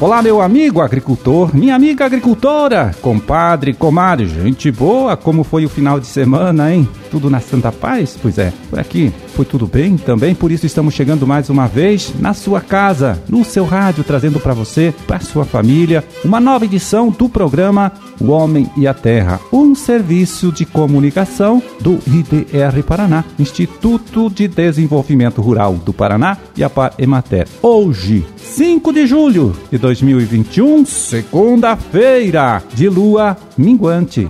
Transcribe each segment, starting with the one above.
Olá, meu amigo agricultor, minha amiga agricultora, compadre, comadre, gente boa, como foi o final de semana, hein? Tudo na Santa Paz? Pois é, por aqui foi tudo bem também, por isso estamos chegando mais uma vez na sua casa, no seu rádio, trazendo para você, para sua família, uma nova edição do programa O Homem e a Terra, um serviço de comunicação do IDR Paraná, Instituto de Desenvolvimento Rural do Paraná e a Par Emater. Hoje, 5 de julho de 2021, segunda-feira, de lua minguante.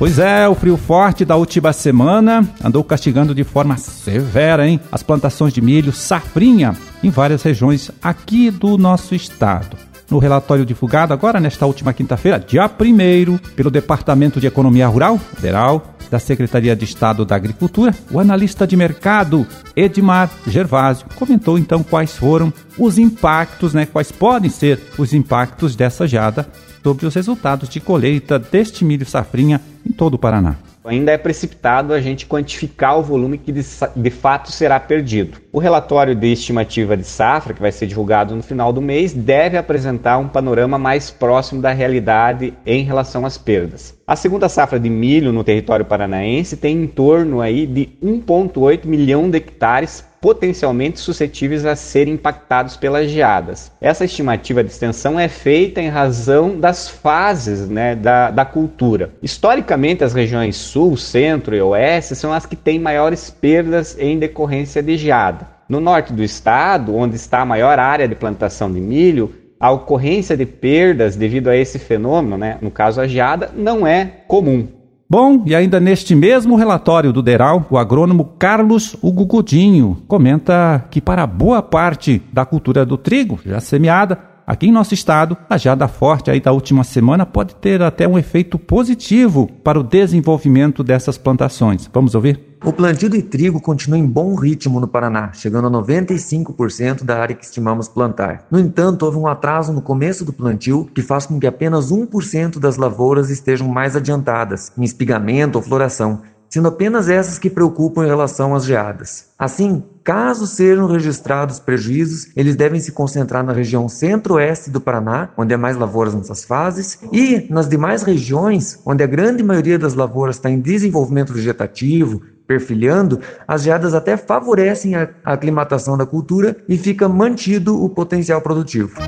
Pois é, o frio forte da última semana andou castigando de forma severa, hein? As plantações de milho safrinha em várias regiões aqui do nosso estado. No relatório divulgado agora nesta última quinta-feira, dia 1 pelo Departamento de Economia Rural Federal, da Secretaria de Estado da Agricultura, o analista de mercado Edmar Gervásio comentou então quais foram os impactos, né, quais podem ser os impactos dessa geada sobre os resultados de colheita deste milho safrinha todo o Paraná. Ainda é precipitado a gente quantificar o volume que de, de, fato será perdido. O relatório de estimativa de safra, que vai ser divulgado no final do mês, deve apresentar um panorama mais próximo da realidade em relação às perdas. A segunda safra de milho no território paranaense tem em torno aí de 1,8 milhão de hectares potencialmente suscetíveis a serem impactados pelas geadas. Essa estimativa de extensão é feita em razão das fases né, da, da cultura. Historicamente, as regiões sul, centro e oeste são as que têm maiores perdas em decorrência de geada. No norte do estado, onde está a maior área de plantação de milho, a ocorrência de perdas devido a esse fenômeno, né, no caso a geada, não é comum. Bom, e ainda neste mesmo relatório do DERAL, o agrônomo Carlos Hugo Godinho comenta que para boa parte da cultura do trigo já semeada, Aqui em nosso estado, a geada forte aí da última semana pode ter até um efeito positivo para o desenvolvimento dessas plantações. Vamos ouvir? O plantio de trigo continua em bom ritmo no Paraná, chegando a 95% da área que estimamos plantar. No entanto, houve um atraso no começo do plantio que faz com que apenas 1% das lavouras estejam mais adiantadas em espigamento ou floração, sendo apenas essas que preocupam em relação às geadas. Assim, caso sejam registrados prejuízos, eles devem se concentrar na região centro-oeste do Paraná, onde há mais lavouras nessas fases, e nas demais regiões, onde a grande maioria das lavouras está em desenvolvimento vegetativo, perfilhando, as geadas até favorecem a aclimatação da cultura e fica mantido o potencial produtivo.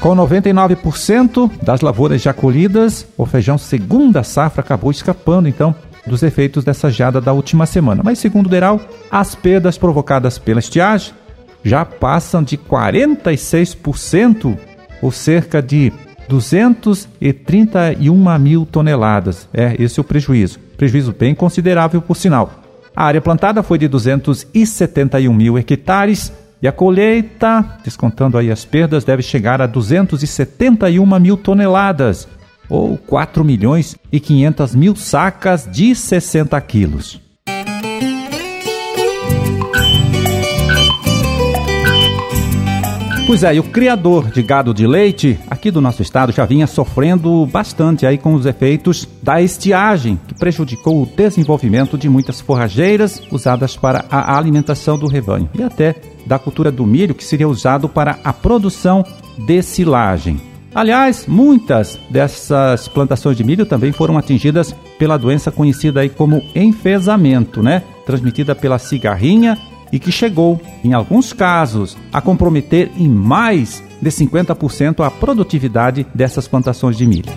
Com 99% das lavouras já colhidas, o feijão segunda safra acabou escapando, então, dos efeitos dessa geada da última semana. Mas, segundo o Deral, as perdas provocadas pela estiagem já passam de 46%, ou cerca de 231 mil toneladas. É esse é o prejuízo. Prejuízo bem considerável, por sinal. A área plantada foi de 271 mil hectares, e a colheita, descontando aí as perdas, deve chegar a 271 mil toneladas, ou 4 milhões e 500 mil sacas de 60 quilos. Pois é, e o criador de gado de leite aqui do nosso estado já vinha sofrendo bastante aí com os efeitos da estiagem, que prejudicou o desenvolvimento de muitas forrageiras usadas para a alimentação do rebanho e até da cultura do milho que seria usado para a produção de silagem. Aliás, muitas dessas plantações de milho também foram atingidas pela doença conhecida aí como enfesamento, né? Transmitida pela cigarrinha e que chegou, em alguns casos, a comprometer em mais de 50% a produtividade dessas plantações de milho.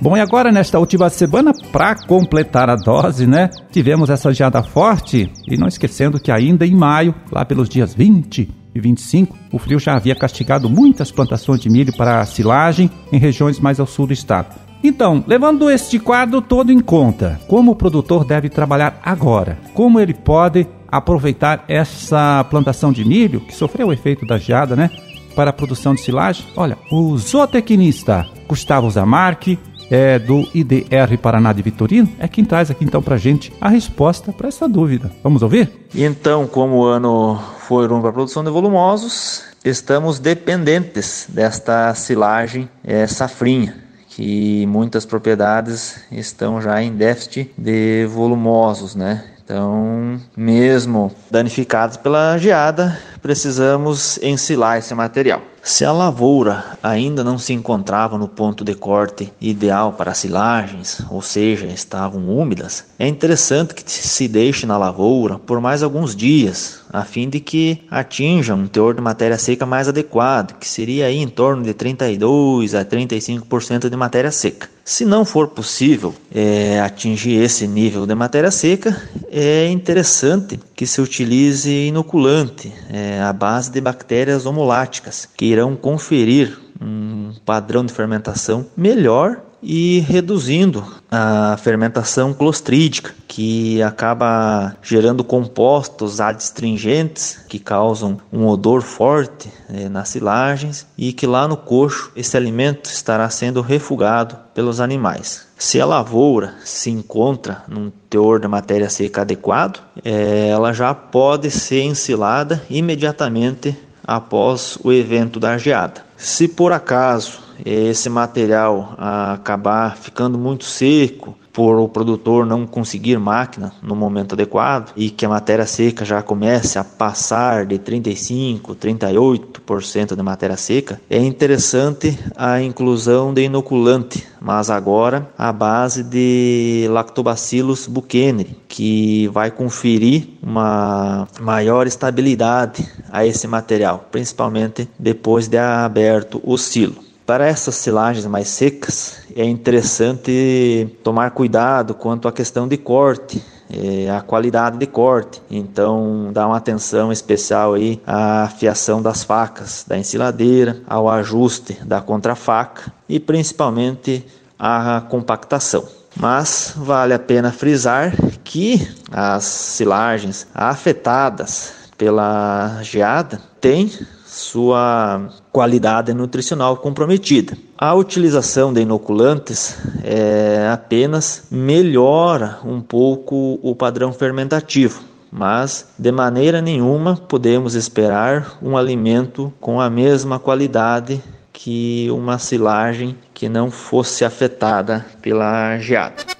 Bom, e agora nesta última semana, para completar a dose, né? Tivemos essa geada forte e não esquecendo que ainda em maio, lá pelos dias 20 e 25, o frio já havia castigado muitas plantações de milho para silagem em regiões mais ao sul do estado. Então, levando este quadro todo em conta, como o produtor deve trabalhar agora? Como ele pode aproveitar essa plantação de milho, que sofreu o efeito da geada, né? Para a produção de silagem? Olha, o zootecnista Gustavo Zamarque, é, do IDR Paraná de Vitorino, é quem traz aqui então para gente a resposta para essa dúvida. Vamos ouvir? Então, como o ano foi para a produção de volumosos, estamos dependentes desta silagem é, safrinha que muitas propriedades estão já em déficit de volumosos, né? Então, mesmo danificados pela geada, precisamos ensilar esse material. Se a lavoura ainda não se encontrava no ponto de corte ideal para silagens, ou seja, estavam úmidas, é interessante que se deixe na lavoura por mais alguns dias, a fim de que atinja um teor de matéria seca mais adequado, que seria aí em torno de 32 a 35% de matéria seca. Se não for possível é, atingir esse nível de matéria seca, é interessante que se utilize inoculante é, à base de bactérias homoláticas, que irão conferir um padrão de fermentação melhor e reduzindo a fermentação clostrídica, que acaba gerando compostos adstringentes que causam um odor forte eh, nas silagens e que lá no coxo esse alimento estará sendo refugado pelos animais. Se a lavoura se encontra num teor de matéria seca adequado, eh, ela já pode ser ensilada imediatamente após o evento da geada. Se por acaso esse material acabar ficando muito seco, por o produtor não conseguir máquina no momento adequado e que a matéria seca já comece a passar de 35, 38% de matéria seca, é interessante a inclusão de inoculante, mas agora a base de Lactobacillus bucheneri, que vai conferir uma maior estabilidade a esse material, principalmente depois de aberto o silo. Para essas silagens mais secas, é interessante tomar cuidado quanto à questão de corte, é, a qualidade de corte. Então, dá uma atenção especial aí à fiação das facas da ensiladeira, ao ajuste da contrafaca e principalmente à compactação. Mas vale a pena frisar que as silagens afetadas pela geada têm sua qualidade nutricional comprometida. A utilização de inoculantes é, apenas melhora um pouco o padrão fermentativo, mas de maneira nenhuma podemos esperar um alimento com a mesma qualidade que uma silagem que não fosse afetada pela geada.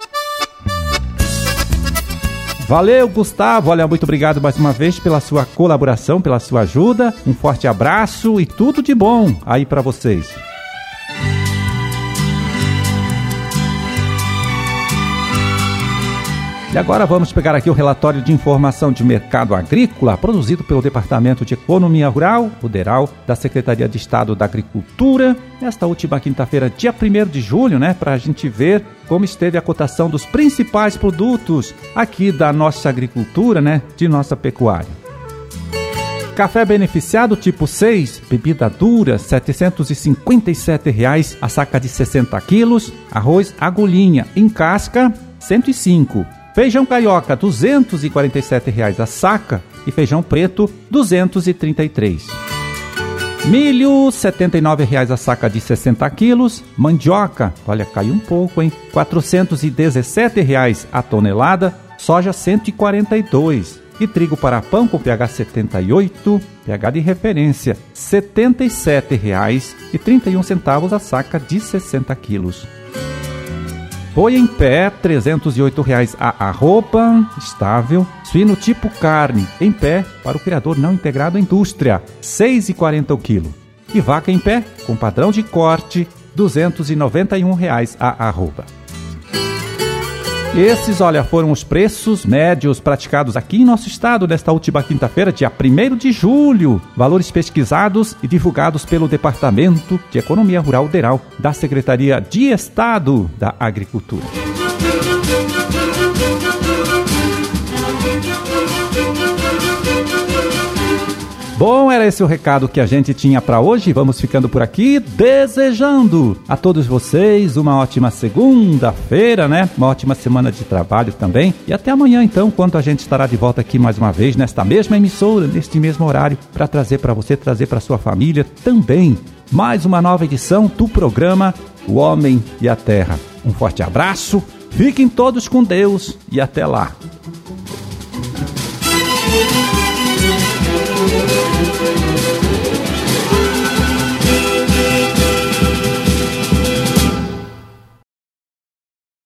Valeu, Gustavo. Olha, muito obrigado mais uma vez pela sua colaboração, pela sua ajuda. Um forte abraço e tudo de bom aí para vocês. E agora vamos pegar aqui o relatório de informação de mercado agrícola produzido pelo Departamento de Economia Rural, o DERAL, da Secretaria de Estado da Agricultura, nesta última quinta-feira, dia 1 de julho, né, para a gente ver como esteve a cotação dos principais produtos aqui da nossa agricultura, né, de nossa pecuária. Café beneficiado tipo 6, bebida dura, 757 reais, a saca de 60 quilos. Arroz agulhinha em casca, 105 Feijão carioca, 247 reais a saca e feijão preto, R$ 233. Milho, 79 reais a saca de 60 quilos. Mandioca, olha, caiu um pouco, hein? 417 reais a tonelada. Soja, 142. E trigo para pão com pH 78, pH de referência, R$ 77,31 a saca de 60 quilos. Boi em pé, 308 reais a arroba, estável. Suíno tipo carne, em pé, para o criador não integrado à indústria, R$ 6,40 o quilo. E vaca em pé, com padrão de corte, 291 reais a arroba. Esses, olha, foram os preços médios praticados aqui em nosso estado nesta última quinta-feira, dia 1 de julho. Valores pesquisados e divulgados pelo Departamento de Economia Rural Deral da Secretaria de Estado da Agricultura. Bom, era esse o recado que a gente tinha para hoje. Vamos ficando por aqui, desejando a todos vocês uma ótima segunda-feira, né? Uma ótima semana de trabalho também. E até amanhã, então, quando a gente estará de volta aqui mais uma vez nesta mesma emissora, neste mesmo horário, para trazer para você, trazer para sua família também mais uma nova edição do programa O Homem e a Terra. Um forte abraço, fiquem todos com Deus e até lá.